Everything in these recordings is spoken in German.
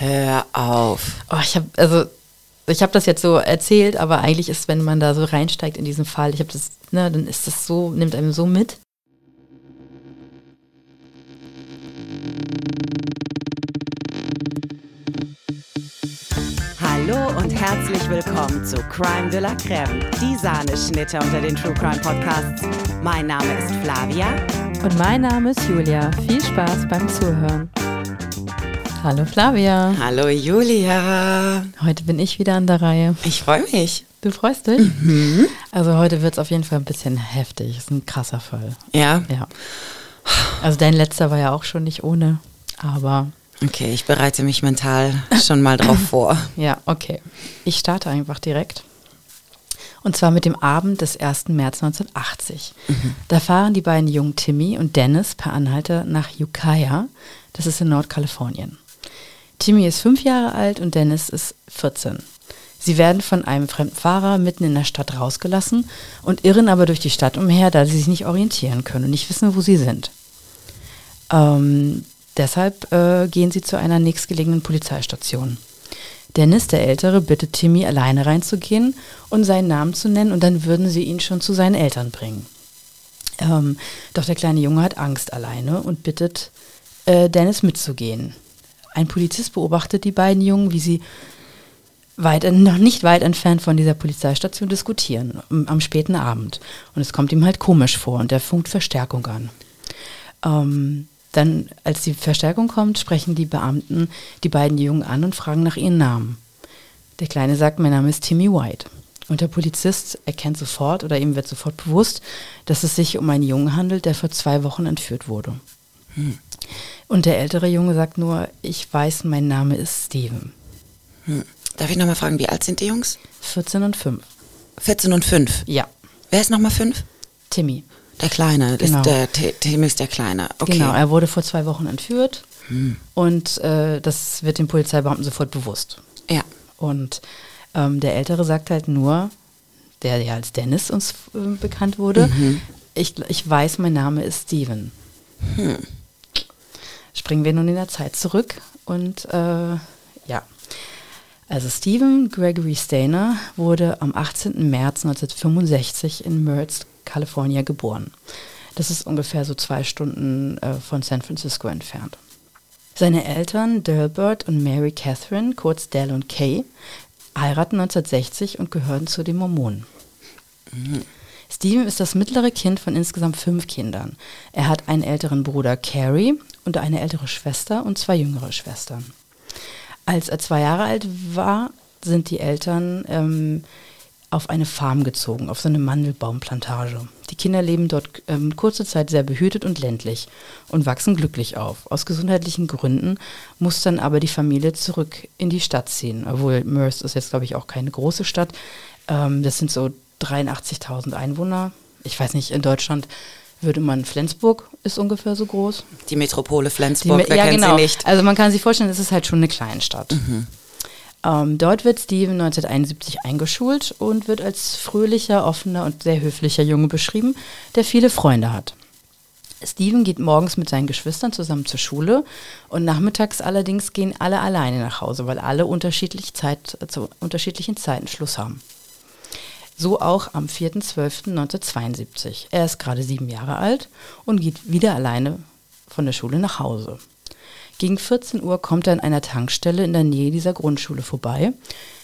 Hör auf. Oh, ich habe also ich habe das jetzt so erzählt, aber eigentlich ist, wenn man da so reinsteigt in diesen Fall, ich habe das, ne, dann ist das so, nimmt einem so mit. Hallo und herzlich willkommen zu Crime de la Creme, die Sahneschnitte unter den True Crime Podcasts. Mein Name ist Flavia. Und mein Name ist Julia. Viel Spaß beim Zuhören. Hallo Flavia. Hallo Julia. Heute bin ich wieder an der Reihe. Ich freue mich. Du freust dich? Mhm. Also heute wird es auf jeden Fall ein bisschen heftig. Ist ein krasser Fall. Ja? Ja. Also dein letzter war ja auch schon nicht ohne, aber... Okay, ich bereite mich mental schon mal drauf vor. Ja, okay. Ich starte einfach direkt. Und zwar mit dem Abend des 1. März 1980. Mhm. Da fahren die beiden jungen Timmy und Dennis per Anhalter nach Ukiah. Das ist in Nordkalifornien. Timmy ist fünf Jahre alt und Dennis ist 14. Sie werden von einem fremden Fahrer mitten in der Stadt rausgelassen und irren aber durch die Stadt umher, da sie sich nicht orientieren können und nicht wissen, wo sie sind. Ähm, deshalb äh, gehen sie zu einer nächstgelegenen Polizeistation. Dennis, der Ältere, bittet Timmy, alleine reinzugehen und seinen Namen zu nennen und dann würden sie ihn schon zu seinen Eltern bringen. Ähm, doch der kleine Junge hat Angst alleine und bittet äh, Dennis mitzugehen. Ein Polizist beobachtet die beiden Jungen, wie sie weit, noch nicht weit entfernt von dieser Polizeistation diskutieren, am späten Abend. Und es kommt ihm halt komisch vor und er funkt Verstärkung an. Ähm, dann, als die Verstärkung kommt, sprechen die Beamten die beiden Jungen an und fragen nach ihren Namen. Der Kleine sagt, mein Name ist Timmy White. Und der Polizist erkennt sofort oder ihm wird sofort bewusst, dass es sich um einen Jungen handelt, der vor zwei Wochen entführt wurde. Hm. Und der ältere Junge sagt nur, ich weiß, mein Name ist Steven. Hm. Darf ich nochmal fragen, wie alt sind die Jungs? 14 und 5. 14 und 5? Ja. Wer ist nochmal 5? Timmy. Der Kleine, genau. der, Timmy ist der Kleine. Okay. Genau, er wurde vor zwei Wochen entführt hm. und äh, das wird den Polizeibeamten sofort bewusst. Ja. Und ähm, der Ältere sagt halt nur, der ja als Dennis uns äh, bekannt wurde, mhm. ich, ich weiß, mein Name ist Steven. Hm springen wir nun in der Zeit zurück und äh, ja. Also Stephen Gregory Stainer wurde am 18. März 1965 in Mertz, Kalifornien geboren. Das ist ungefähr so zwei Stunden äh, von San Francisco entfernt. Seine Eltern Delbert und Mary Catherine, kurz Dell und Kay, heiraten 1960 und gehören zu den Mormonen. Mhm. Steven ist das mittlere Kind von insgesamt fünf Kindern. Er hat einen älteren Bruder Carrie und eine ältere Schwester und zwei jüngere Schwestern. Als er zwei Jahre alt war, sind die Eltern ähm, auf eine Farm gezogen, auf so eine Mandelbaumplantage. Die Kinder leben dort ähm, kurze Zeit sehr behütet und ländlich und wachsen glücklich auf. Aus gesundheitlichen Gründen muss dann aber die Familie zurück in die Stadt ziehen. Obwohl Merce ist jetzt, glaube ich, auch keine große Stadt. Ähm, das sind so 83.000 Einwohner. Ich weiß nicht, in Deutschland würde man Flensburg ist ungefähr so groß. Die Metropole Flensburg, Die, wer ja, genau. sie nicht? Also man kann sich vorstellen, es ist halt schon eine Kleinstadt. Mhm. Ähm, dort wird Steven 1971 eingeschult und wird als fröhlicher, offener und sehr höflicher Junge beschrieben, der viele Freunde hat. Steven geht morgens mit seinen Geschwistern zusammen zur Schule und nachmittags allerdings gehen alle alleine nach Hause, weil alle unterschiedlich Zeit, zu unterschiedlichen Zeiten Schluss haben. So auch am 4.12.1972. Er ist gerade sieben Jahre alt und geht wieder alleine von der Schule nach Hause. Gegen 14 Uhr kommt er an einer Tankstelle in der Nähe dieser Grundschule vorbei.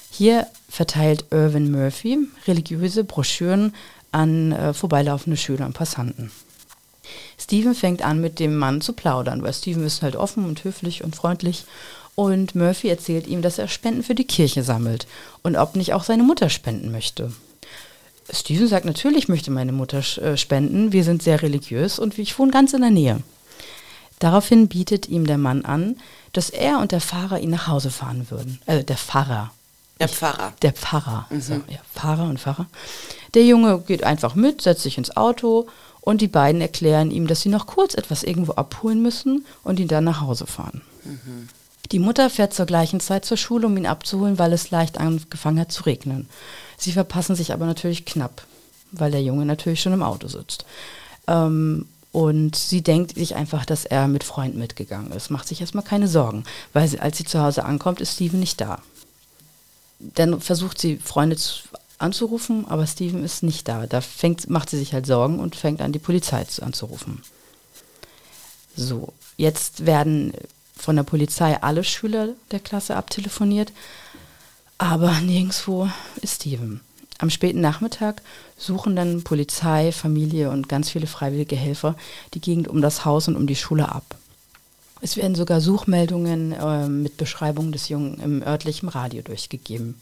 Hier verteilt Irvin Murphy religiöse Broschüren an äh, vorbeilaufende Schüler und Passanten. Steven fängt an, mit dem Mann zu plaudern, weil Steven ist halt offen und höflich und freundlich. Und Murphy erzählt ihm, dass er Spenden für die Kirche sammelt und ob nicht auch seine Mutter spenden möchte. Steven sagt, natürlich möchte meine Mutter äh, spenden. Wir sind sehr religiös und ich wohne ganz in der Nähe. Daraufhin bietet ihm der Mann an, dass er und der Fahrer ihn nach Hause fahren würden. Also der Pfarrer. Der Pfarrer. Der Pfarrer. Mhm. So, ja, Pfarrer und Pfarrer. Der Junge geht einfach mit, setzt sich ins Auto und die beiden erklären ihm, dass sie noch kurz etwas irgendwo abholen müssen und ihn dann nach Hause fahren. Mhm. Die Mutter fährt zur gleichen Zeit zur Schule, um ihn abzuholen, weil es leicht angefangen hat zu regnen. Sie verpassen sich aber natürlich knapp, weil der Junge natürlich schon im Auto sitzt. Ähm, Und sie denkt sich einfach, dass er mit Freunden mitgegangen ist. Macht sich erstmal keine Sorgen, weil sie, als sie zu Hause ankommt, ist Steven nicht da. Dann versucht sie, Freunde zu, anzurufen, aber Steven ist nicht da. Da fängt, macht sie sich halt Sorgen und fängt an, die Polizei zu, anzurufen. So, jetzt werden von der Polizei alle Schüler der Klasse abtelefoniert, aber nirgendwo ist Steven. Am späten Nachmittag suchen dann Polizei, Familie und ganz viele freiwillige Helfer die Gegend um das Haus und um die Schule ab. Es werden sogar Suchmeldungen äh, mit Beschreibung des Jungen im örtlichen Radio durchgegeben.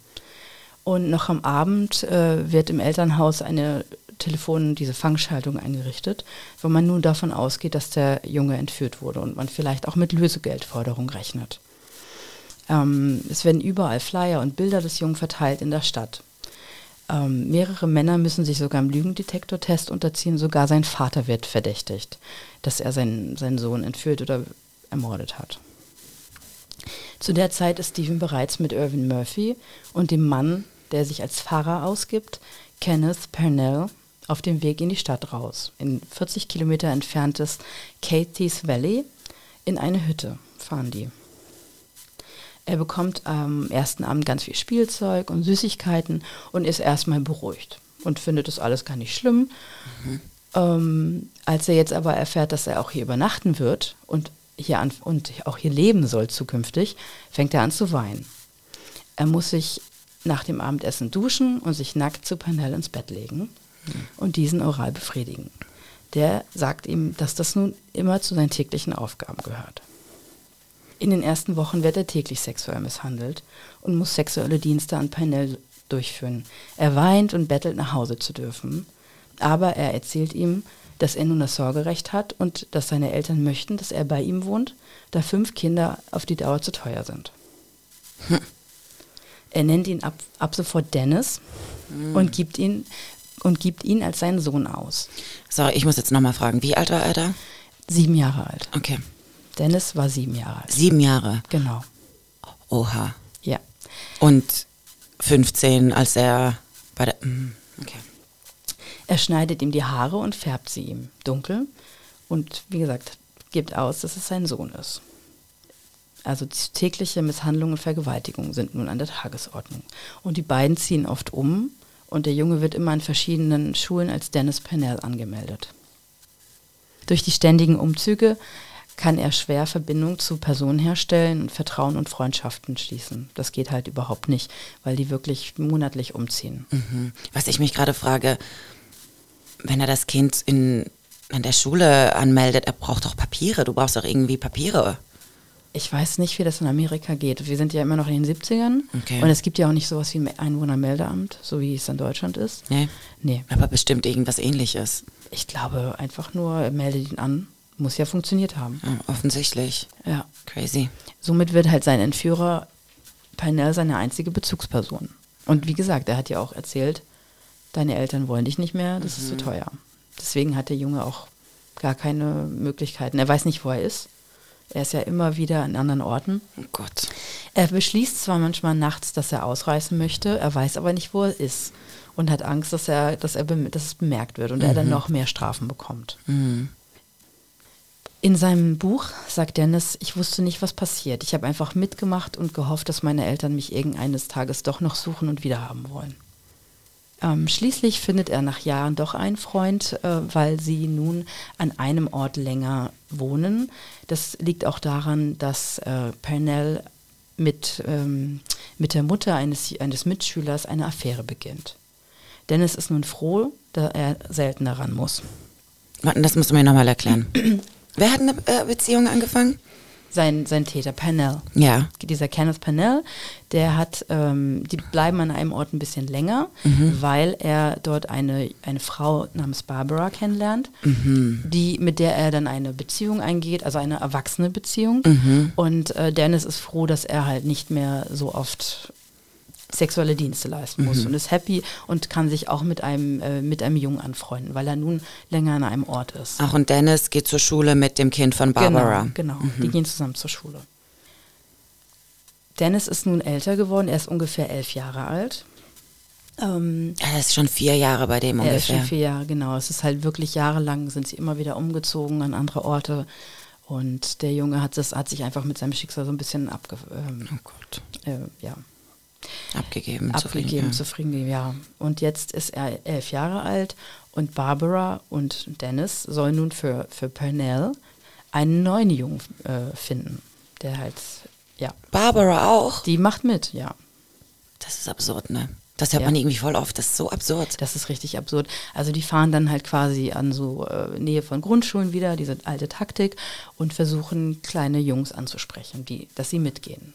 Und noch am Abend äh, wird im Elternhaus eine Telefon, diese Fangschaltung eingerichtet, wo man nun davon ausgeht, dass der Junge entführt wurde und man vielleicht auch mit Lösegeldforderung rechnet. Ähm, es werden überall Flyer und Bilder des Jungen verteilt in der Stadt. Ähm, mehrere Männer müssen sich sogar im Lügendetektortest unterziehen, sogar sein Vater wird verdächtigt, dass er seinen, seinen Sohn entführt oder ermordet hat. Zu der Zeit ist Stephen bereits mit Irvin Murphy und dem Mann, der sich als Pfarrer ausgibt, Kenneth Pernell, auf dem Weg in die Stadt raus. In 40 Kilometer entferntes Katie's Valley in eine Hütte fahren die. Er bekommt am ersten Abend ganz viel Spielzeug und Süßigkeiten und ist erstmal beruhigt und findet das alles gar nicht schlimm. Mhm. Ähm, als er jetzt aber erfährt, dass er auch hier übernachten wird und hier an, und auch hier leben soll zukünftig, fängt er an zu weinen. Er muss sich nach dem Abendessen duschen und sich nackt zu Panel ins Bett legen mhm. und diesen oral befriedigen. Der sagt ihm, dass das nun immer zu seinen täglichen Aufgaben gehört. In den ersten Wochen wird er täglich sexuell misshandelt und muss sexuelle Dienste an Parnell durchführen. Er weint und bettelt, nach Hause zu dürfen. Aber er erzählt ihm, dass er nun das Sorgerecht hat und dass seine Eltern möchten, dass er bei ihm wohnt, da fünf Kinder auf die Dauer zu teuer sind. Hm. Er nennt ihn ab, ab sofort Dennis hm. und gibt ihn und gibt ihn als seinen Sohn aus. Sorry, ich muss jetzt nochmal fragen, wie alt war er da? Sieben Jahre alt. Okay. Dennis war sieben Jahre alt. Sieben Jahre? Genau. Oha. Ja. Und 15, als er bei der. Mm, okay. Er schneidet ihm die Haare und färbt sie ihm dunkel und wie gesagt, gibt aus, dass es sein Sohn ist. Also tägliche Misshandlungen und Vergewaltigungen sind nun an der Tagesordnung. Und die beiden ziehen oft um und der Junge wird immer an verschiedenen Schulen als Dennis Pennell angemeldet. Durch die ständigen Umzüge kann er schwer Verbindung zu Personen herstellen, Vertrauen und Freundschaften schließen. Das geht halt überhaupt nicht, weil die wirklich monatlich umziehen. Mhm. Was ich mich gerade frage, wenn er das Kind in, an der Schule anmeldet, er braucht doch Papiere. Du brauchst doch irgendwie Papiere. Ich weiß nicht, wie das in Amerika geht. Wir sind ja immer noch in den 70ern. Okay. Und es gibt ja auch nicht sowas wie ein Einwohnermeldeamt, so wie es in Deutschland ist. Nee. Nee. Aber bestimmt irgendwas ähnliches. Ich glaube einfach nur, melde ihn an muss ja funktioniert haben. Ja, offensichtlich. Ja. Crazy. Somit wird halt sein Entführer Parnell seine einzige Bezugsperson. Und wie gesagt, er hat ja auch erzählt, deine Eltern wollen dich nicht mehr, das mhm. ist zu teuer. Deswegen hat der Junge auch gar keine Möglichkeiten. Er weiß nicht, wo er ist. Er ist ja immer wieder an anderen Orten. Oh Gott. Er beschließt zwar manchmal nachts, dass er ausreißen möchte, er weiß aber nicht, wo er ist und hat Angst, dass er, dass er dass es bemerkt wird und mhm. er dann mhm. noch mehr Strafen bekommt. Mhm. In seinem Buch sagt Dennis, ich wusste nicht, was passiert. Ich habe einfach mitgemacht und gehofft, dass meine Eltern mich irgendeines Tages doch noch suchen und wiederhaben wollen. Ähm, schließlich findet er nach Jahren doch einen Freund, äh, weil sie nun an einem Ort länger wohnen. Das liegt auch daran, dass äh, Pernell mit, ähm, mit der Mutter eines, eines Mitschülers eine Affäre beginnt. Dennis ist nun froh, da er seltener ran muss. Das musst du mir nochmal erklären. Wer hat eine äh, Beziehung angefangen? Sein, sein Täter, Pennell. Ja. Dieser Kenneth Pennell, der hat, ähm, die bleiben an einem Ort ein bisschen länger, mhm. weil er dort eine, eine Frau namens Barbara kennenlernt, mhm. die, mit der er dann eine Beziehung eingeht, also eine erwachsene Beziehung. Mhm. Und äh, Dennis ist froh, dass er halt nicht mehr so oft sexuelle Dienste leisten muss mhm. und ist happy und kann sich auch mit einem, äh, mit einem Jungen anfreunden, weil er nun länger an einem Ort ist. Ach, und Dennis geht zur Schule mit dem Kind von Barbara. Genau, genau. Mhm. die gehen zusammen zur Schule. Dennis ist nun älter geworden, er ist ungefähr elf Jahre alt. Ähm, Ja, das ist schon vier Jahre bei dem er ist ungefähr. schon vier Jahre, genau. Es ist halt wirklich jahrelang, sind sie immer wieder umgezogen an andere Orte. Und der Junge hat, das, hat sich einfach mit seinem Schicksal so ein bisschen abge, ähm, oh Gott. äh, ja, Abgegeben. abgegeben, zufrieden, gegeben, ja. Und jetzt ist er elf Jahre alt und Barbara und Dennis sollen nun für, für Pernell einen neuen Jungen äh, finden, der halt, ja. Barbara auch. die macht mit, ja. Das ist absurd, ne? Das hört Ja. man irgendwie voll oft. Das ist so absurd. Das ist richtig absurd. Also die fahren dann halt quasi an so äh, Nähe von Grundschulen wieder, diese alte Taktik, und versuchen kleine Jungs anzusprechen, die, dass sie mitgehen.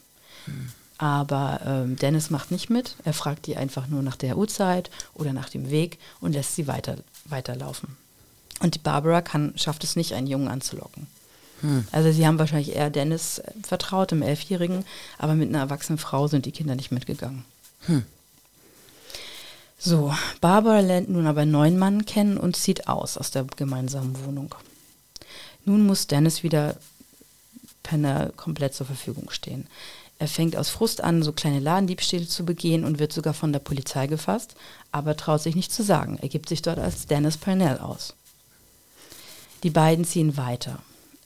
Aber ähm, Dennis macht nicht mit. Er fragt die einfach nur nach der Uhrzeit oder nach dem Weg und lässt sie weiter, weiterlaufen. Und die Barbara kann, schafft es nicht, einen Jungen anzulocken. Also sie haben wahrscheinlich eher Dennis äh, vertraut, dem Elfjährigen, aber mit einer erwachsenen Frau sind die Kinder nicht mitgegangen. So, Barbara lernt nun aber einen neuen Mann kennen und zieht aus aus der gemeinsamen Wohnung. Nun muss Dennis wieder Penner komplett zur Verfügung stehen. Er fängt aus Frust an, so kleine Ladendiebstähle zu begehen und wird sogar von der Polizei gefasst, aber traut sich nicht zu sagen. Er gibt sich dort als Dennis Purnell aus. Die beiden ziehen weiter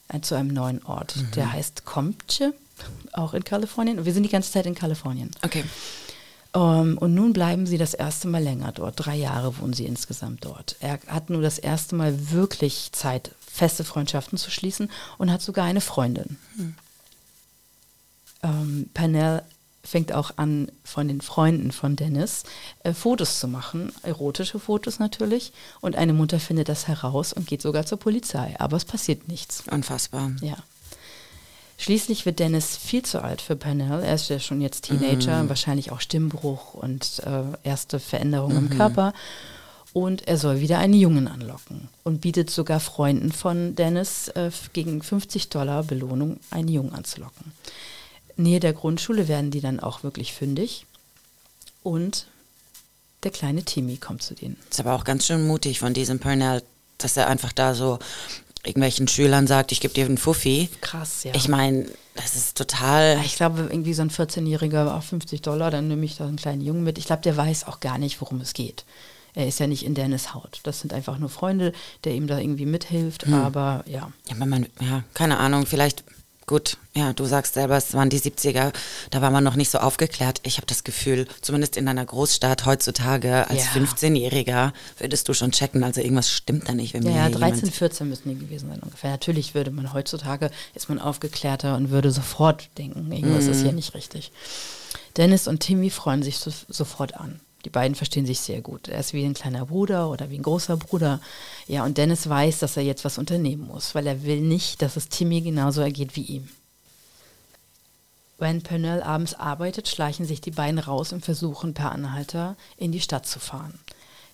äh, zu einem neuen Ort, der heißt Comche, auch in Kalifornien. Wir sind die ganze Zeit in Kalifornien. Okay. Ähm, und nun bleiben sie das erste Mal länger dort. Drei Jahre wohnen sie insgesamt dort. Er hat nur das erste Mal wirklich Zeit, feste Freundschaften zu schließen und hat sogar eine Freundin. Ähm, Pernell fängt auch an, von den Freunden von Dennis äh, Fotos zu machen, erotische Fotos natürlich. Und eine Mutter findet das heraus und geht sogar zur Polizei. Aber es passiert nichts. Unfassbar. Ja. Schließlich wird Dennis viel zu alt für Pernell. Er ist ja schon jetzt Teenager, wahrscheinlich auch Stimmbruch und äh, erste Veränderungen im Körper. Und er soll wieder einen Jungen anlocken und bietet sogar Freunden von Dennis äh, gegen 50 Dollar Belohnung, einen Jungen anzulocken. Nähe der Grundschule werden die dann auch wirklich fündig. Und der kleine Timmy kommt zu denen. Ist aber auch ganz schön mutig von diesem Purnell, dass er einfach da so irgendwelchen Schülern sagt, ich gebe dir einen Fuffi. Krass, ja. Ich meine, das ist total. Ich glaube, irgendwie so ein 14-Jähriger, auch 50 Dollar, dann nehme ich da einen kleinen Jungen mit. Ich glaube, der weiß auch gar nicht, worum es geht. Er ist ja nicht in Dennis Haut. Das sind einfach nur Freunde, der ihm da irgendwie mithilft. Aber ja, Ja, wenn man, ja, keine Ahnung, vielleicht, gut, ja, du sagst selber, es waren die 70er, da war man noch nicht so aufgeklärt. Ich habe das Gefühl, zumindest in einer Großstadt heutzutage, als Ja. 15-Jähriger würdest du schon checken, also irgendwas stimmt da nicht, wenn ja, ja hier 13, jemand, 14 müssen die gewesen sein ungefähr. Natürlich würde man heutzutage, ist man aufgeklärter und würde sofort denken, irgendwas ist hier nicht richtig. Dennis und Timmy freuen sich so, sofort an. Die beiden verstehen sich sehr gut. Er ist wie ein kleiner Bruder oder wie ein großer Bruder. Ja, und Dennis weiß, dass er jetzt was unternehmen muss, weil er will nicht, dass es Timmy genauso ergeht wie ihm. Wenn Pernell abends arbeitet, schleichen sich die beiden raus und versuchen per Anhalter in die Stadt zu fahren.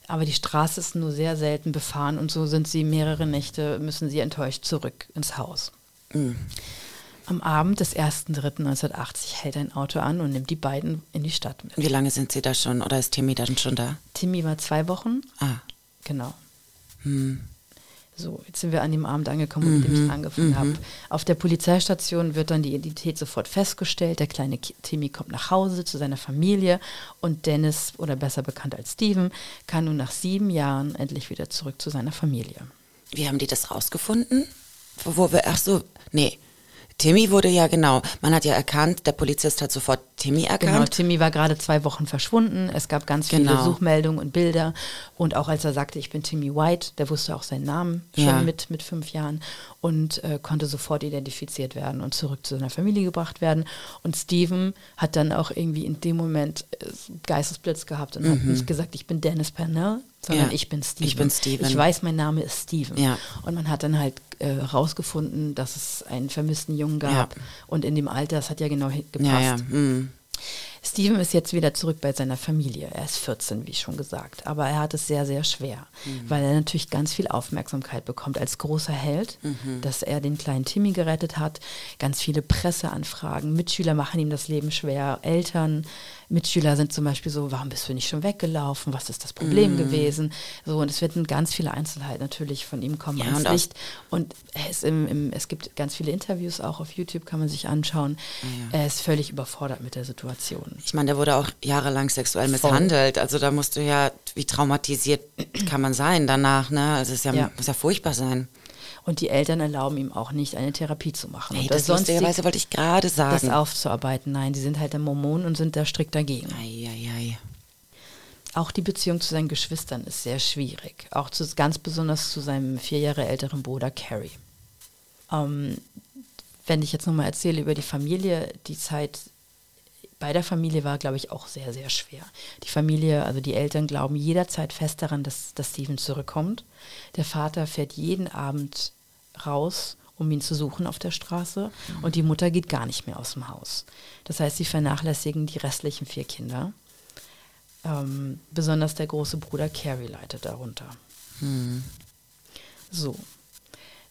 Aber die Straße ist nur sehr selten befahren und so sind sie mehrere Nächte, müssen sie enttäuscht zurück ins Haus. Am Abend des 1.3.1980 hält ein Auto an und nimmt die beiden in die Stadt mit. wie lange sind sie da schon oder ist Timmy dann schon da? Timmy war zwei Wochen, Ah, genau. hm. So, jetzt sind wir an dem Abend angekommen, mit dem ich angefangen habe. Auf der Polizeistation wird dann die Identität sofort festgestellt. Der kleine Timmy kommt nach Hause zu seiner Familie und Dennis, oder besser bekannt als Steven, kann nun nach sieben Jahren endlich wieder zurück zu seiner Familie. Wie haben die das rausgefunden? Wo, wo wir, ach so, nee. Timmy wurde ja genau, man hat ja erkannt, der Polizist hat sofort Timmy Genau, erkannt. Timmy war gerade zwei Wochen verschwunden. Es gab ganz Genau. viele Suchmeldungen und Bilder. Und auch als er sagte, ich bin Timmy White, der wusste auch seinen Namen schon Ja. mit, mit fünf Jahren und äh, konnte sofort identifiziert werden und zurück zu seiner Familie gebracht werden. Und Steven hat dann auch irgendwie in dem Moment äh, Geistesblitz gehabt und hat nicht gesagt, ich bin Dennis Pernell, sondern Mhm. Ja. ich bin Steven. Ich bin Steven. Ich weiß, mein Name ist Steven. Ja. Und man hat dann halt herausgefunden, dass es einen vermissten Jungen gab. Ja. Und in dem Alter, das hat ja genau gepasst. ja, ja. Hm. Steven ist jetzt wieder zurück bei seiner Familie. Er ist 14, wie schon gesagt. Aber er hat es sehr, sehr schwer, weil er natürlich ganz viel Aufmerksamkeit bekommt als großer Held, dass er den kleinen Timmy gerettet hat. Ganz viele Presseanfragen. Mitschüler machen ihm das Leben schwer. Eltern, Mitschüler sind zum Beispiel so, warum bist du nicht schon weggelaufen? Was ist das Problem Mhm. gewesen? So, und es werden ganz viele Einzelheiten natürlich von ihm kommen Ja, ans und Licht. Und er ist im, im, es gibt ganz viele Interviews auch auf YouTube, kann man sich anschauen. Ja. Er ist völlig überfordert mit der Situation. Ich meine, der wurde auch jahrelang sexuell Voll. misshandelt. Also da musst du ja, wie traumatisiert kann man sein danach, ne? Also es ist ja, Ja. muss ja furchtbar sein. Und die Eltern erlauben ihm auch nicht, eine Therapie zu machen. Hey, das sonstig- lustigerweise wollte ich gerade das sagen. aufzuarbeiten. Nein, die sind halt der Mormonen und sind da strikt dagegen. Eieiei. Auch die Beziehung zu seinen Geschwistern ist sehr schwierig. Auch zu, ganz besonders zu seinem vier Jahre älteren Bruder Carrie. Ähm, wenn ich jetzt nochmal erzähle über die Familie, die Zeit bei der Familie war, glaube ich, auch sehr, sehr schwer. Die Familie, also die Eltern glauben jederzeit fest daran, dass, dass Steven zurückkommt. Der Vater fährt jeden Abend raus, um ihn zu suchen auf der Straße. Und die Mutter geht gar nicht mehr aus dem Haus. Das heißt, sie vernachlässigen die restlichen vier Kinder. Ähm, besonders der große Bruder Carrie leidet darunter. So.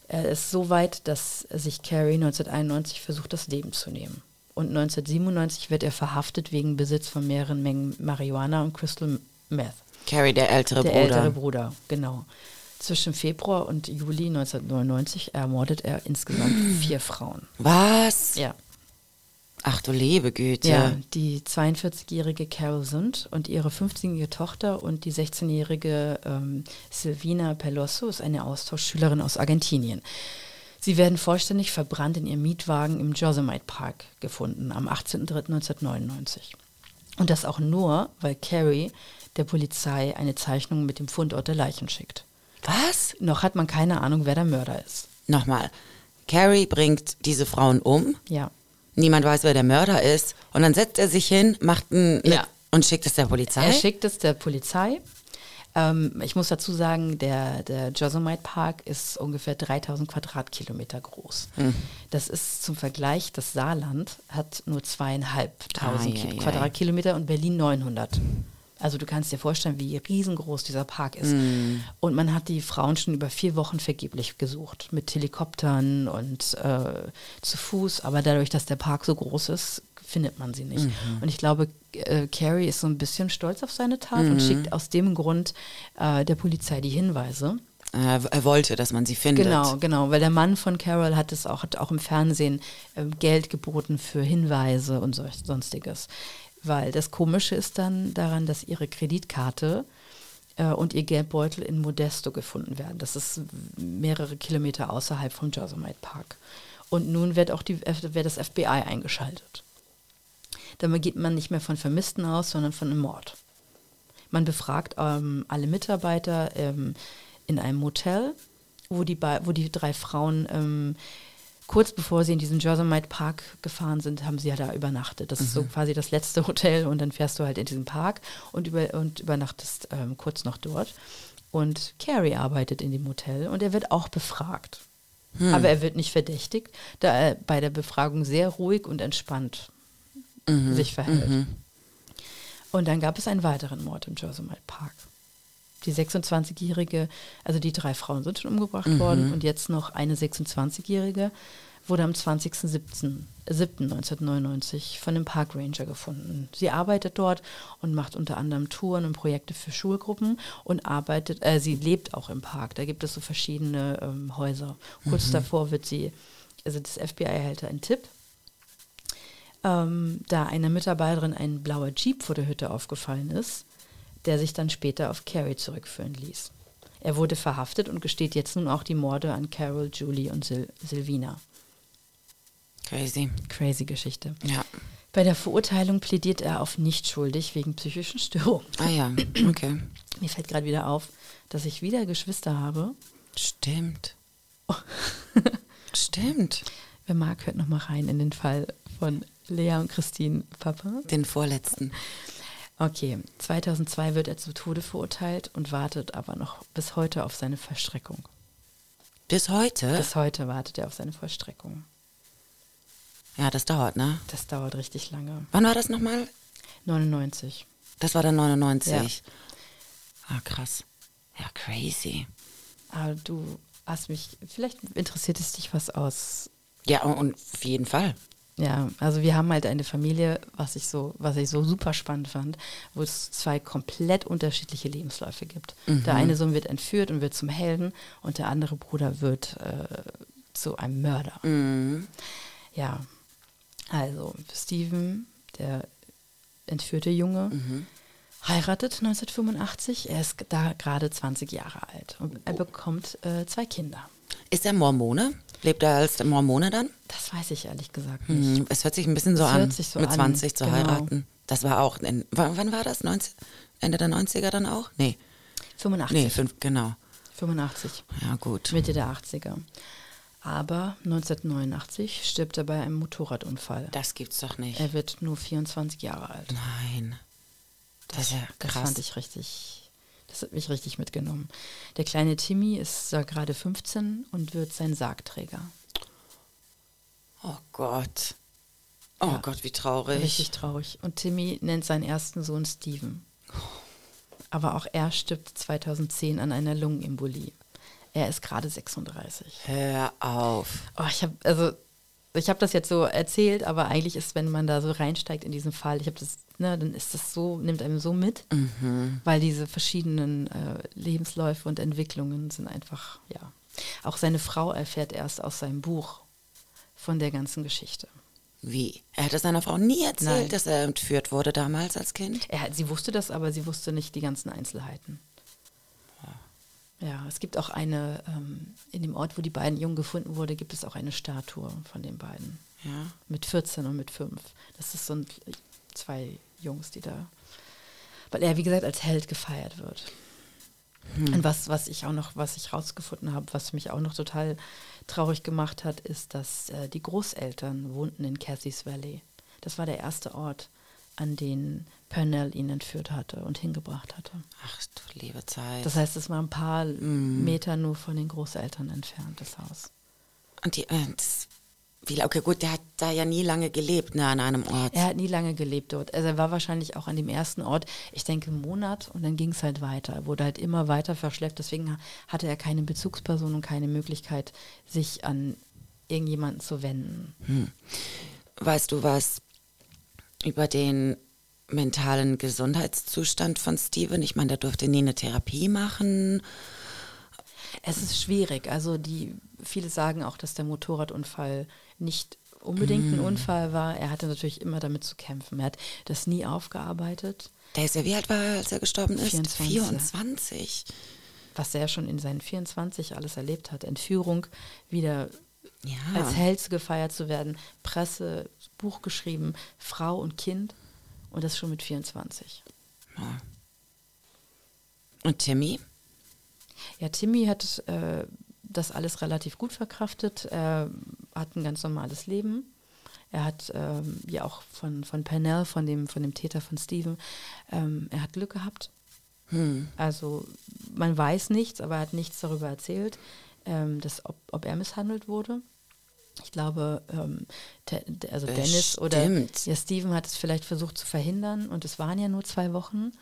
Er ist so weit, dass sich Carrie 1991 versucht, das Leben zu nehmen. Und 1997 wird er verhaftet wegen Besitz von mehreren Mengen Marihuana und Crystal Meth. Carrie, der ältere der Bruder. ältere Bruder, genau. Zwischen Februar und Juli 1999 ermordet er insgesamt vier Frauen. Was? Ja. Ach du liebe Güte. Ja, die 42-jährige Carol Sund und ihre 15-jährige Tochter und die 16-jährige ähm, Silvina Pelosso ist eine Austauschschülerin aus Argentinien. Sie werden vollständig verbrannt in ihrem Mietwagen im Yosemite Park gefunden am 18.03.1999. Und das auch nur, weil Carrie der Polizei eine Zeichnung mit dem Fundort der Leichen schickt. Was? Noch hat man keine Ahnung, wer der Mörder ist. Nochmal. Carrie bringt diese Frauen um. Ja. Niemand weiß, wer der Mörder ist. Und dann setzt er sich hin, macht ein Ja. und schickt es der Polizei. Er schickt es der Polizei. Ähm, ich muss dazu sagen, der, der Yosemite Park ist ungefähr 3000 Quadratkilometer groß. Hm. Das ist zum Vergleich, das Saarland hat nur zweieinhalbtausend ai. Quadratkilometer und Berlin 900. Also du kannst dir vorstellen, wie riesengroß dieser Park ist. Hm. Und man hat die Frauen schon über vier Wochen vergeblich gesucht. Mit Helikoptern und äh, zu Fuß. Aber dadurch, dass der Park so groß ist, findet man sie nicht. Mhm. Und ich glaube, äh, Carrie ist so ein bisschen stolz auf seine Tat Mhm. und schickt aus dem Grund äh, der Polizei die Hinweise. Äh, er wollte, dass man sie findet. Genau, genau, weil der Mann von Carol hat es auch, hat auch im Fernsehen ähm, Geld geboten für Hinweise und solch, sonstiges. Weil das Komische ist dann daran, dass ihre Kreditkarte äh, und ihr Geldbeutel in Modesto gefunden werden. Das ist mehrere Kilometer außerhalb vom Yosemite Park. Und nun wird auch die, wird das FBI eingeschaltet. Damit geht man nicht mehr von Vermissten aus, sondern von einem Mord. Man befragt ähm, alle Mitarbeiter ähm, in einem Motel, wo die, wo die drei Frauen ähm, kurz bevor sie in diesen Yosemite Park gefahren sind, haben sie ja da übernachtet. Das ist so quasi das letzte Hotel und dann fährst du halt in diesen Park und, über, und übernachtest ähm, kurz noch dort. Und Carrie arbeitet in dem Hotel und er wird auch befragt. Aber er wird nicht verdächtigt, da er bei der Befragung sehr ruhig und entspannt sich verhält. Und dann gab es einen weiteren Mord im Yosemite Park. Die 26-jährige, also die drei Frauen sind schon umgebracht worden und jetzt noch eine 26-jährige wurde am 20.07.1999 von einem Park Ranger gefunden. Sie arbeitet dort und macht unter anderem Touren und Projekte für Schulgruppen und arbeitet, äh, sie lebt auch im Park. Da gibt es so verschiedene ähm, Häuser. Kurz davor wird sie, also das FBI erhält einen Tipp ähm, da einer Mitarbeiterin ein blauer Jeep vor der Hütte aufgefallen ist, der sich dann später auf Carrie zurückführen ließ. Er wurde verhaftet und gesteht jetzt nun auch die Morde an Carol, Julie und Sil Silvina. Crazy. Crazy Geschichte. Ja. Bei der Verurteilung plädiert er auf nicht schuldig wegen psychischen Störungen. Ah ja, okay. Mir fällt gerade wieder auf, dass ich wieder Geschwister habe. Stimmt. Stimmt. Wer mag, hört noch mal rein in den Fall von Lea und Christine Papa. Den vorletzten. Okay, 2002 wird er zu Tode verurteilt und wartet aber noch bis heute auf seine Vollstreckung. Bis heute? Bis heute wartet er auf seine Vollstreckung. ja, das dauert, ne? Das dauert richtig lange. Wann war das nochmal? 99. Das war dann 99. Ja. Ah, krass. Ja, crazy. Aber du hast mich, vielleicht interessiert es dich was aus. Ja, und und auf jeden Fall. Ja, also wir haben halt eine Familie, was ich so, was ich so super spannend fand, wo es zwei komplett unterschiedliche Lebensläufe gibt. Der eine Sohn wird entführt und wird zum Helden und der andere Bruder wird äh, zu einem Mörder. Ja, also Steven, der entführte Junge, heiratet 1985. Er ist da gerade 20 Jahre alt und er bekommt äh, zwei Kinder. Ist er Mormone? Lebt er als Mormone dann? Das weiß ich ehrlich gesagt nicht. Hm, es hört sich ein bisschen so Es an, so mit an, 20 zu genau. heiraten. Das war auch, in, wann, war das? 90, Ende der 90er dann auch? Nee. 85. Nee, fünf, genau. 85. Ja, gut. Mitte der 80er. Aber 1989 stirbt er bei einem Motorradunfall. Das gibt's doch nicht. Er wird nur 24 Jahre alt. Nein. Das ist ja Das krass. fand ich richtig, das hat mich richtig mitgenommen. Der kleine Timmy ist da gerade 15 und wird sein Sargträger. oh Gott. Oh Ja. Gott, wie traurig. Richtig traurig. Und Timmy nennt seinen ersten Sohn Steven. Aber auch er stirbt 2010 an einer Lungenembolie. Er ist gerade 36. Hör auf. Oh, ich habe also ich habe das jetzt so erzählt, aber eigentlich ist, wenn man da so reinsteigt in diesen Fall, ich habe das, ne, dann ist das so, nimmt einem so mit, weil diese verschiedenen äh, Lebensläufe und Entwicklungen sind einfach, ja. Auch seine Frau erfährt erst aus seinem Buch von der ganzen Geschichte. Wie? Er hat es seiner Frau nie erzählt, Nein. dass er entführt wurde damals als Kind? Er, sie wusste das, aber sie wusste nicht die ganzen Einzelheiten. Ja, es gibt auch eine, ähm, in dem Ort, wo die beiden Jungen gefunden wurde, gibt es auch eine Statue von den beiden. Ja. Mit 14 und mit 5. Das ist so ein, zwei Jungs, die da, weil er, wie gesagt, als Held gefeiert wird. Und was, was ich auch noch, was ich rausgefunden habe, was mich auch noch total traurig gemacht hat, ist, dass äh, die Großeltern wohnten in Cassie's Valley. Das war der erste Ort, an den Purnell ihn entführt hatte und hingebracht hatte. Ach du liebe Zeit. Das heißt, es war ein paar Meter nur von den Großeltern entfernt, das Haus. Und die, äh, das, wie, okay, gut, der hat da ja nie lange gelebt, ne, an einem Ort. Er hat nie lange gelebt dort. Also er war wahrscheinlich auch an dem ersten Ort, ich denke, einen Monat und dann ging es halt weiter. Er wurde halt immer weiter verschleppt. Deswegen ha- hatte er keine Bezugsperson und keine Möglichkeit, sich an irgendjemanden zu wenden. Weißt du was über den mentalen Gesundheitszustand von Steven? Ich meine, der durfte nie eine Therapie machen. Es ist schwierig. Also die viele sagen auch, dass der Motorradunfall nicht unbedingt ein Unfall war. Er hatte natürlich immer damit zu kämpfen. Er hat das nie aufgearbeitet. Der ist ja, wie alt war er, als er gestorben ist? 24. 24. was er schon in seinen 24 alles erlebt hat. Entführung, wieder Ja. als Held gefeiert zu werden, Presse, Buch geschrieben, Frau und Kind und das schon mit 24. Ja. Und Timmy? Ja, Timmy hat äh, das alles relativ gut verkraftet. Er hat ein ganz normales Leben. Er hat ähm, ja auch von, von Pernell, von dem, von dem Täter von Steven, ähm, er hat Glück gehabt. Also man weiß nichts, aber er hat nichts darüber erzählt, ähm, dass, ob, ob er misshandelt wurde. Ich glaube, ähm, Te- de- also Dennis oder Bestimmt. ja, Steven hat es vielleicht versucht zu verhindern und es waren ja nur zwei Wochen.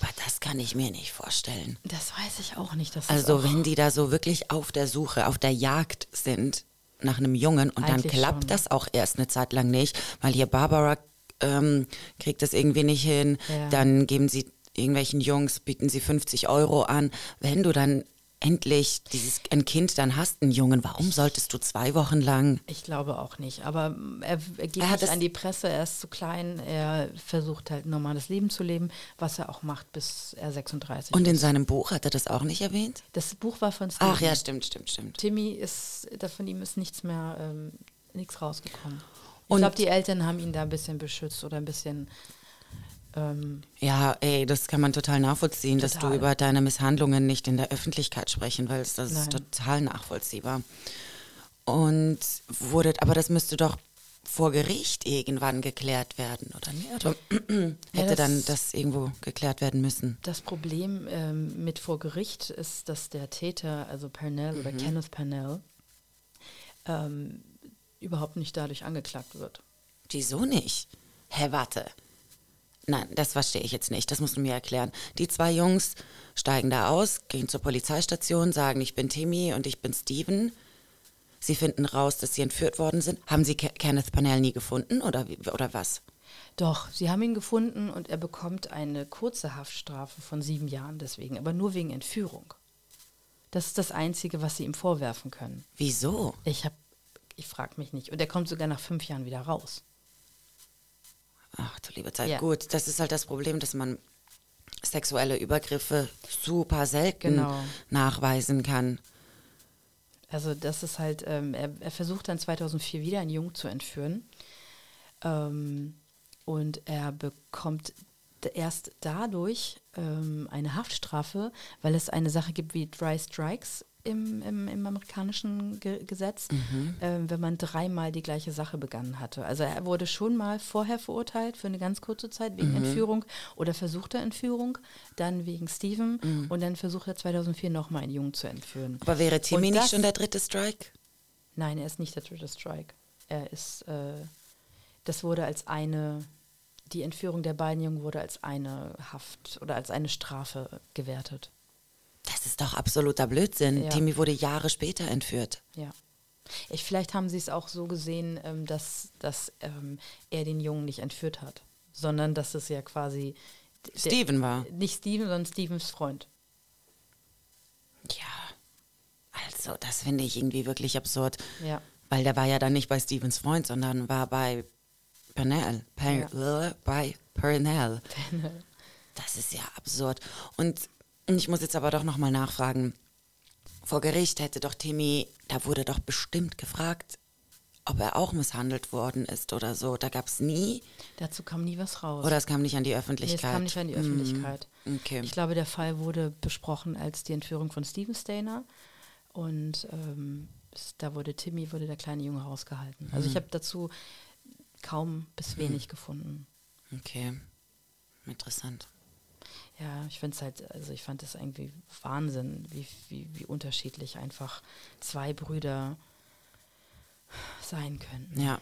Aber das kann ich mir nicht vorstellen. Das weiß ich auch nicht. Also auch, wenn die da so wirklich auf der Suche, auf der Jagd sind nach einem Jungen und dann klappt schon. das auch erst eine Zeit lang nicht, weil hier Barbara ähm, kriegt das irgendwie nicht hin, Ja. dann geben sie irgendwelchen Jungs, bieten sie 50 Euro an. Wenn du dann endlich dieses, ein Kind dann hast, einen Jungen, warum solltest du zwei Wochen lang Ich glaube auch nicht. Aber mm, er, er geht Er hat nicht an die Presse, er ist zu klein, er versucht halt ein normales Leben zu leben, was er auch macht, bis er 36 und in ist. seinem Buch hat er das auch nicht erwähnt? Das Buch war von Steven. Ach ja, stimmt, stimmt, stimmt. Timmy ist, da von ihm ist nichts mehr, ähm, nichts rausgekommen. Ich Und- glaube, die Eltern haben ihn da ein bisschen beschützt oder ein bisschen, ähm, Ja, ey, das kann man total nachvollziehen, dass du Total. über deine Misshandlungen nicht in der Öffentlichkeit sprechen willst. Das ist Nein. total nachvollziehbar. Und wurde, aber das müsste doch vor Gericht irgendwann geklärt werden, oder nicht? Oder hätte das- dann das irgendwo geklärt werden müssen? Das Problem ähm, mit vor Gericht ist, dass der Täter, also Pernell Mhm. oder Kenneth Pernell, ähm, überhaupt nicht dadurch angeklagt wird. Wieso nicht? Hä, warte. Nein, das verstehe ich jetzt nicht. Das musst du mir erklären. Die zwei Jungs steigen da aus, gehen zur Polizeistation, sagen, ich bin Timmy und ich bin Steven. Sie finden raus, dass sie entführt worden sind. Haben Sie Ke Kenneth Parnell nie gefunden oder, oder was? Doch, sie haben ihn gefunden und er bekommt eine kurze Haftstrafe von sieben Jahren deswegen, aber nur wegen Entführung. Das ist das Einzige, was sie ihm vorwerfen können. Wieso? Ich hab, ich frage mich nicht. Und er kommt sogar nach fünf Jahren wieder raus. Ach du liebe Zeit. Ja. Gut, das ist halt das Problem, dass man sexuelle Übergriffe super selten Genau. nachweisen kann. Also das ist halt, ähm, er, er versucht dann 2004 wieder einen Jungen zu entführen. Ähm, und er bekommt erst dadurch ähm, eine Haftstrafe, weil es eine Sache gibt wie Dry Strikes im, im, im amerikanischen Ge Gesetz, ähm, wenn man dreimal die gleiche Sache begangen hatte. Also er wurde schon mal vorher verurteilt für eine ganz kurze Zeit wegen Entführung oder versuchter Entführung, dann wegen Steven und dann versucht er 2004 nochmal einen Jungen zu entführen. Aber wäre Timmy nicht schon der dritte Strike? Nein, er ist nicht der dritte Strike. Er ist, äh, das wurde als eine, die Entführung der beiden Jungen wurde als eine Haft oder als eine Strafe gewertet. Das ist doch absoluter Blödsinn. Ja. Timmy wurde Jahre später entführt. Ja. Ich, vielleicht haben sie es auch so gesehen, ähm, dass, dass ähm, er den Jungen nicht entführt hat, sondern dass es ja quasi der- Steven war. Nicht Steven, sondern Stevens Freund. Ja, also das finde ich irgendwie wirklich absurd. Ja. Weil der war ja dann nicht bei Stevens Freund, sondern war bei Pernell. Per äh, Bei Pernell. Das ist ja absurd. Und ich muss jetzt aber doch nochmal nachfragen. Vor Gericht hätte doch Timmy, da wurde doch bestimmt gefragt, ob er auch misshandelt worden ist oder so. Da gab es nie, Dazu kam nie was raus. oder es kam nicht an die Nee, Öffentlichkeit. es kam nicht an die Öffentlichkeit. Mm, okay. Ich glaube, der Fall wurde besprochen als die Entführung von Steven Stainer. Und ähm, da wurde Timmy, wurde der kleine Junge rausgehalten. Also Hm. ich habe dazu kaum bis wenig gefunden. Okay. Interessant. Ja, ich finde es halt, also ich fand es irgendwie Wahnsinn, wie, wie, wie unterschiedlich einfach zwei Brüder sein könnten. Ja.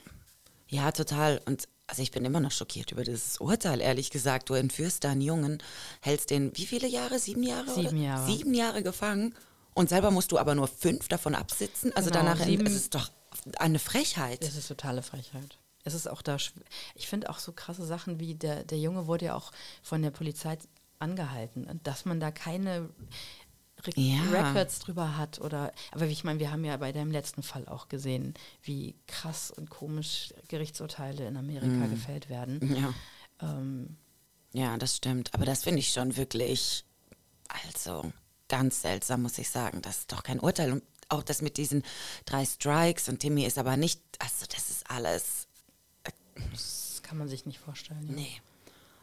Ja, total. Und also ich bin immer noch schockiert über dieses Urteil, ehrlich gesagt. Du entführst da einen Jungen, hältst den, wie viele Jahre? Sieben Jahre? Sieben oder? Jahre. Sieben Jahre gefangen. Und selber musst du aber nur fünf davon absitzen. Also Genau, danach sieben- ist es doch eine Frechheit. Es ist totale Frechheit. Es ist auch da, ich finde auch so krasse Sachen wie der, der Junge wurde ja auch von der Polizei angehalten und dass man da keine Re Ja. Records drüber hat oder, aber wie ich meine, wir haben ja bei deinem letzten Fall auch gesehen, wie krass und komisch Gerichtsurteile in Amerika gefällt werden. Ja. Ähm, Ja, das stimmt. Aber das finde ich schon wirklich, also ganz seltsam, muss ich sagen. Das ist doch kein Urteil. Und auch das mit diesen drei Strikes und Timmy ist aber nicht, also das ist alles, das kann man sich nicht vorstellen. Ja. nee.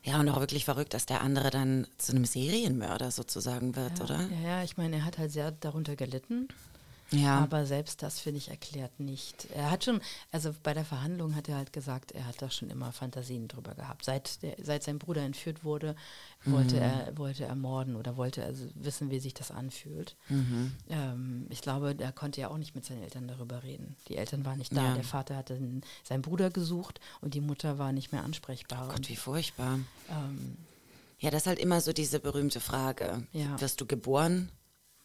Ja, und auch wirklich verrückt, dass der andere dann zu einem Serienmörder sozusagen wird, Ja, oder? ja, ja, ich meine, er hat halt sehr darunter gelitten. Ja. Aber selbst das, finde ich, erklärt nicht. Er hat schon, also bei der Verhandlung hat er halt gesagt, er hat da schon immer Fantasien drüber gehabt. Seit, der, seit sein Bruder entführt wurde, wollte, Mhm. er, wollte er morden oder wollte also wissen, wie sich das anfühlt. Mhm. Ähm, ich glaube, er konnte ja auch nicht mit seinen Eltern darüber reden. Die Eltern waren nicht da. Ja. Der Vater hatte den, seinen Bruder gesucht und die Mutter war nicht mehr ansprechbar. Gott, wie furchtbar. ähm, Ja, das ist halt immer so diese berühmte Frage. Ja. Wirst du geboren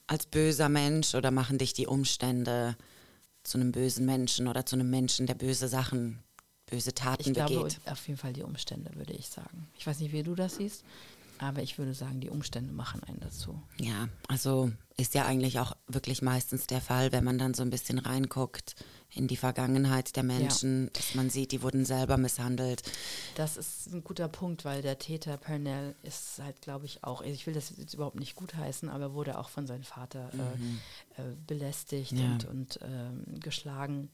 als böser Mensch oder machen dich die Umstände zu einem bösen Menschen oder zu einem Menschen, der böse Sachen, böse Taten ich glaube, begeht? auf jeden Fall die Umstände, würde ich sagen. Ich weiß nicht, wie du das siehst, aber ich würde sagen, die Umstände machen einen dazu. Ja, also ist ja eigentlich auch wirklich meistens der Fall, wenn man dann so ein bisschen reinguckt in die Vergangenheit der Menschen, dass man sieht, die wurden selber misshandelt. Das ist ein guter Punkt, weil der Täter Pernell ist halt, glaube ich, auch, ich will das jetzt überhaupt nicht gutheißen, aber wurde auch von seinem Vater äh, äh, belästigt Ja. und, und ähm, geschlagen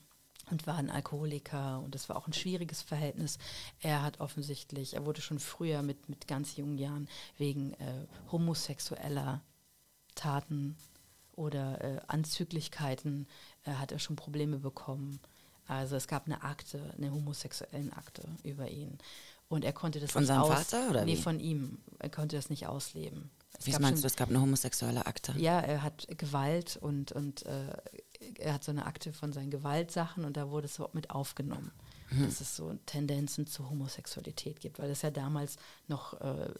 und war ein Alkoholiker und es war auch ein schwieriges Verhältnis. Er hat offensichtlich, er wurde schon früher mit, mit ganz jungen Jahren wegen äh, homosexueller Taten oder äh, Anzüglichkeiten äh, hat er schon Probleme bekommen. Also es gab eine Akte, eine homosexuellen Akte über ihn. Und er konnte das Von nicht seinem aus Vater, oder Nee, wie? von ihm. Er konnte das nicht ausleben. Es Wie meinst schon- du, es gab eine homosexuelle Akte? ja, er hat Gewalt und, und äh, er hat so eine Akte von seinen Gewaltsachen und da wurde es so mit aufgenommen, Mhm. dass es so Tendenzen zur Homosexualität gibt, weil das ja damals noch äh,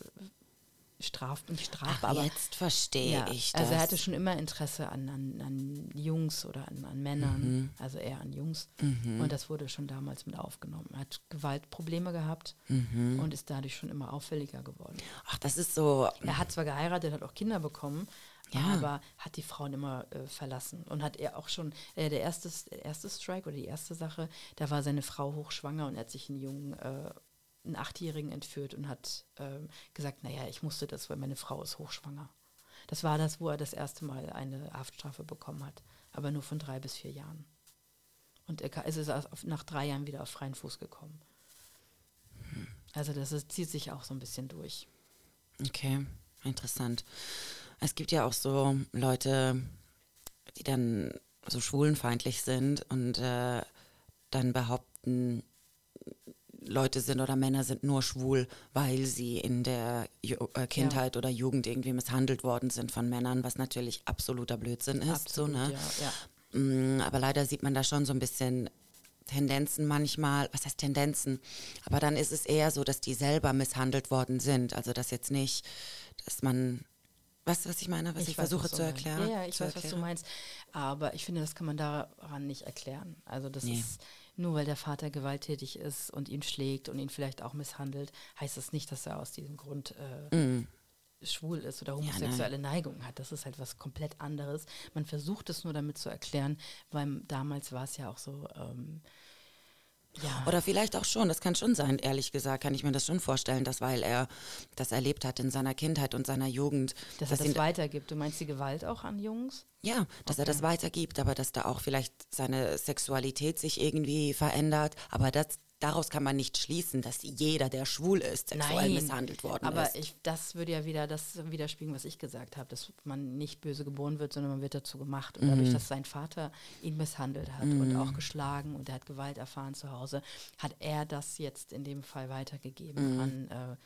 straf, nicht strafbar. Ach, jetzt verstehe ja, ich das. Also er hatte schon immer Interesse an, an, an Jungs oder an, an Männern, Mhm. also eher an Jungs. Und das wurde schon damals mit aufgenommen. Er hat Gewaltprobleme gehabt Mhm. und ist dadurch schon immer auffälliger geworden. Ach, das ist so. Er hat zwar geheiratet, hat auch Kinder bekommen, Ja. aber hat die Frauen immer äh, verlassen. Und hat er auch schon, äh, der, erste, erste Strike oder die erste Sache, da war seine Frau hochschwanger und er hat sich einen jungen, äh, einen Achtjährigen entführt und hat ähm, gesagt, naja, ich musste das, weil meine Frau ist hochschwanger. Das war das, wo er das erste Mal eine Haftstrafe bekommen hat, aber nur von drei bis vier Jahren. Und er ist nach drei Jahren wieder auf freien Fuß gekommen. Also das ist, zieht sich auch so ein bisschen durch. Okay, interessant. Es gibt ja auch so Leute, die dann so schwulenfeindlich sind und äh, dann behaupten, Leute sind oder Männer sind nur schwul, weil sie in der Ju äh, Kindheit oder Jugend irgendwie misshandelt worden sind von Männern, was natürlich absoluter Blödsinn ist. Absolut, so, ne? ja, ja. Mm, Aber leider sieht man da schon so ein bisschen Tendenzen manchmal, was heißt Tendenzen? Aber dann ist es eher so, dass die selber misshandelt worden sind. Also dass jetzt nicht, dass man, weißt du, was ich meine, was ich, weiß, versuche was zu erklären? Ja, ja, ich weiß, was du erklären? meinst. Aber ich finde, das kann man daran nicht erklären. Also das Nee. ist nur, weil der Vater gewalttätig ist und ihn schlägt und ihn vielleicht auch misshandelt, heißt das nicht, dass er aus diesem Grund äh, schwul ist oder homosexuelle Neigung hat. Das ist halt was komplett anderes. Man versucht es nur damit zu erklären, weil damals war es ja auch so. Ähm, ja, Oder vielleicht auch schon, das kann schon sein, ehrlich gesagt, kann ich mir das schon vorstellen, dass weil er das erlebt hat in seiner Kindheit und seiner Jugend, dass er das weitergibt. Du meinst die Gewalt auch an Jungs? Ja, dass er das weitergibt, aber dass da auch vielleicht seine Sexualität sich irgendwie verändert. Aber das, daraus kann man nicht schließen, dass jeder, der schwul ist, sexuell misshandelt worden aber ist. ich, das würde ja wieder das widerspiegeln, was ich gesagt habe, dass man nicht böse geboren wird, sondern man wird dazu gemacht. Und Mhm. dadurch, dass sein Vater ihn misshandelt hat und auch geschlagen und er hat Gewalt erfahren zu Hause, hat er das jetzt in dem Fall weitergegeben Mhm. an äh,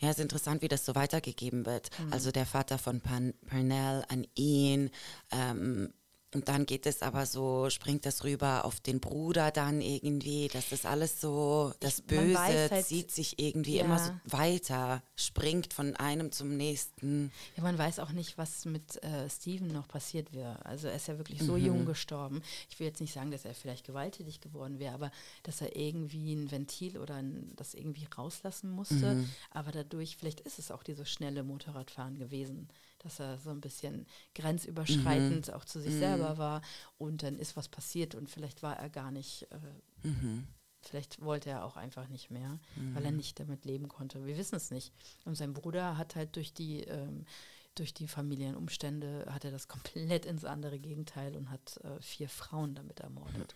Ja, es ist interessant, wie das so weitergegeben wird. Mhm. Also der Vater von Pan Pernell an ihn. Ähm, und dann geht es aber so, springt das rüber auf den Bruder dann irgendwie. Das ist alles so, das Ich- Böse halt- zieht sich irgendwie Ja. immer so weiter, springt von einem zum nächsten. Ja, man weiß auch nicht, was mit äh, Steven noch passiert wäre. Also er ist ja wirklich Mhm. so jung gestorben. Ich will jetzt nicht sagen, dass er vielleicht gewalttätig geworden wäre, aber dass er irgendwie ein Ventil oder ein, das irgendwie rauslassen musste. Mhm. Aber dadurch, vielleicht ist es auch dieses schnelle Motorradfahren gewesen, dass er so ein bisschen grenzüberschreitend Mhm. auch zu sich selber war und dann ist was passiert und vielleicht war er gar nicht äh, Mhm. Vielleicht wollte er auch einfach nicht mehr, weil er nicht damit leben konnte. Wir wissen es nicht. Und sein Bruder hat halt durch die, ähm, durch die Familienumstände, hat er das komplett ins andere Gegenteil und hat äh, vier Frauen damit ermordet.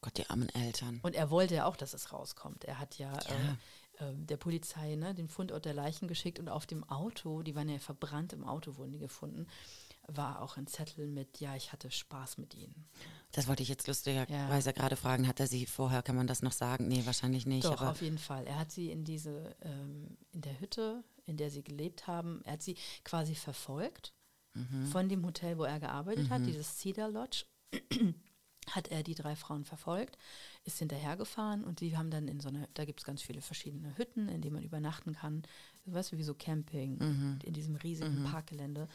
Gott, die armen Eltern. Und er wollte ja auch, dass es rauskommt. Er hat ja, Äh, äh, der Polizei ne, den Fundort der Leichen geschickt und auf dem Auto, die waren ja verbrannt im Auto, wurden die gefunden, war auch ein Zettel mit, ja, ich hatte Spaß mit ihnen. Das wollte ich jetzt lustigerweise gerade fragen. Hat er sie vorher, kann man das noch sagen? Nee, wahrscheinlich nicht. Doch, auf jeden Fall. Er hat sie in diese, ähm, in der Hütte, in der sie gelebt haben, er hat sie quasi verfolgt von dem Hotel, wo er gearbeitet hat, dieses Cedar Lodge. Hat er die drei Frauen verfolgt, ist hinterhergefahren und die haben dann in so eine, da gibt es ganz viele verschiedene Hütten, in denen man übernachten kann, weißt du, wie so Camping, in diesem riesigen Parkgelände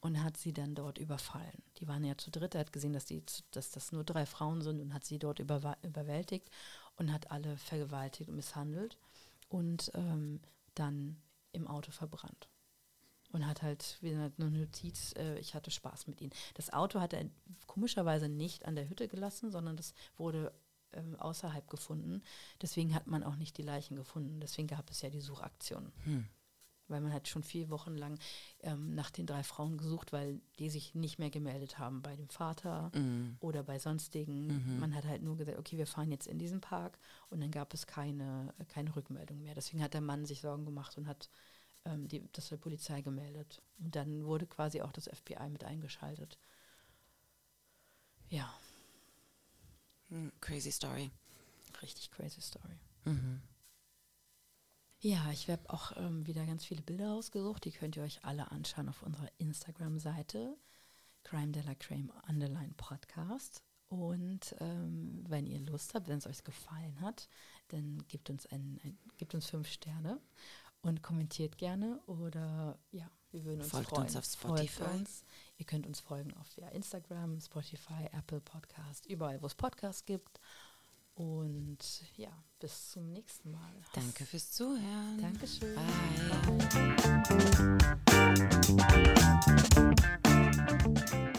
und hat sie dann dort überfallen. Die waren ja zu dritt, er hat gesehen, dass, die, dass das nur drei Frauen sind und hat sie dort überwa- überwältigt und hat alle vergewaltigt und misshandelt und ähm, dann im Auto verbrannt. Und hat halt wie gesagt, eine Notiz, äh, ich hatte Spaß mit ihnen. Das Auto hat er komischerweise nicht an der Hütte gelassen, sondern das wurde ähm, außerhalb gefunden. Deswegen hat man auch nicht die Leichen gefunden. Deswegen gab es ja die Suchaktion. Weil man hat schon vier Wochen lang ähm, nach den drei Frauen gesucht, weil die sich nicht mehr gemeldet haben bei dem Vater oder bei sonstigen. Man hat halt nur gesagt, okay, wir fahren jetzt in diesen Park und dann gab es keine, keine Rückmeldung mehr. Deswegen hat der Mann sich Sorgen gemacht und hat ähm, die, das der Polizei gemeldet. Und dann wurde quasi auch das FBI mit eingeschaltet. Ja, Hm, crazy story. richtig crazy Story. Ja, ich habe auch ähm, wieder ganz viele Bilder rausgesucht. Die könnt ihr euch alle anschauen auf unserer Instagram-Seite Crime de la Creme Underline Podcast. Und ähm, wenn ihr Lust habt, wenn es euch gefallen hat, dann gebt uns, ein, ein, gebt uns fünf Sterne und kommentiert gerne oder ja, wir würden uns Folgt freuen. uns auf Spotify. Uns. Ihr könnt uns folgen auf ja, Instagram, Spotify, Apple Podcast, überall, wo es Podcasts gibt. Und ja, bis zum nächsten Mal. Danke fürs Zuhören. Dankeschön. Bye. Bye.